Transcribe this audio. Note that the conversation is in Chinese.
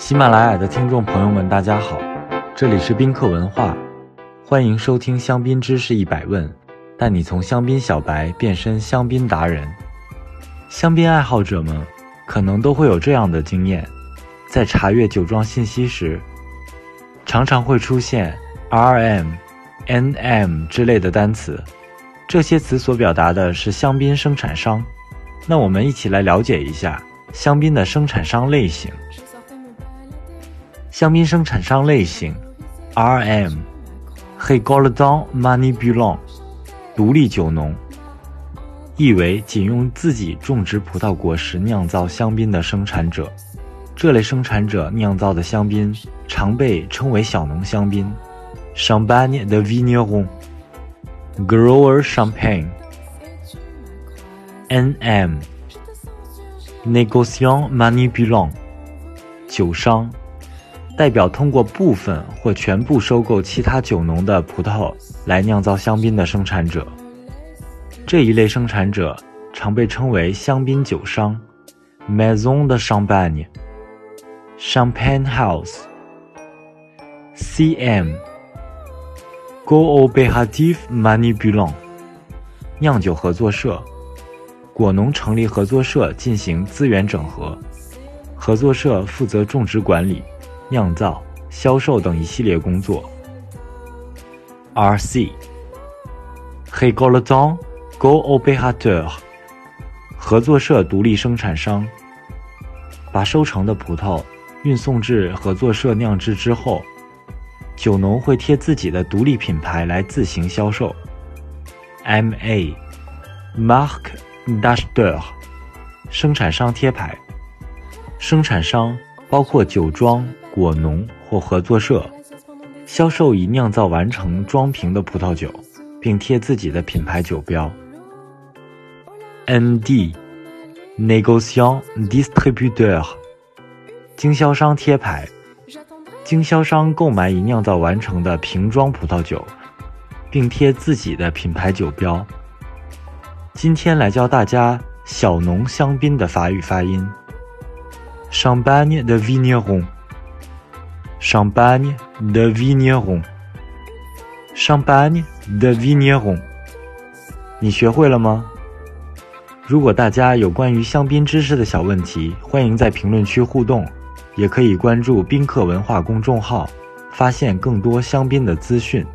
喜马拉雅的听众朋友们，大家好，这里是宾客文化，欢迎收听香槟知识一百问，带你从香槟小白变身香槟达人。香槟爱好者们可能都会有这样的经验，在查阅酒庄信息时，常常会出现 RM、NM 之类的单词，这些词所表达的是香槟生产商。那我们一起来了解一下香槟的生产商类型。香槟生产商类型，R.M. h e g o l d o n Manipulant，独立酒农，意为仅用自己种植葡萄果实酿造香槟的生产者。这类生产者酿造的香槟常被称为小农香槟 （Champagne de Vigneron），Grower Champagne。NM，Négociant Manipulant，酒商。代表通过部分或全部收购其他酒农的葡萄来酿造香槟的生产者，这一类生产者常被称为香槟酒商 （Maison de Champagne, Champagne House）。CM Coopérative Manipulant 酿酒合作社，果农成立合作社进行资源整合，合作社负责种植管理。酿造、销售等一系列工作。R.C.，Récoltant Coopérateur，合作社独立生产商，把收成的葡萄运送至合作社酿制之后，酒农会贴自己的独立品牌来自行销售。M A. Mark Dashder，生产商贴牌，生产商包括酒庄。果农或合作社销售已酿造完成装瓶的葡萄酒，并贴自己的品牌酒标。N.D.，Négociant Distributeur，经销商贴牌，经销商购买已酿造完成的瓶装葡萄酒，并贴自己的品牌酒标。今天来教大家小农香槟的法语发音：Champagne de Vigneron。Champagne de Vigneron，Champagne de Vigneron，你学会了吗？如果大家有关于香槟知识的小问题，欢迎在评论区互动，也可以关注宾客文化公众号，发现更多香槟的资讯。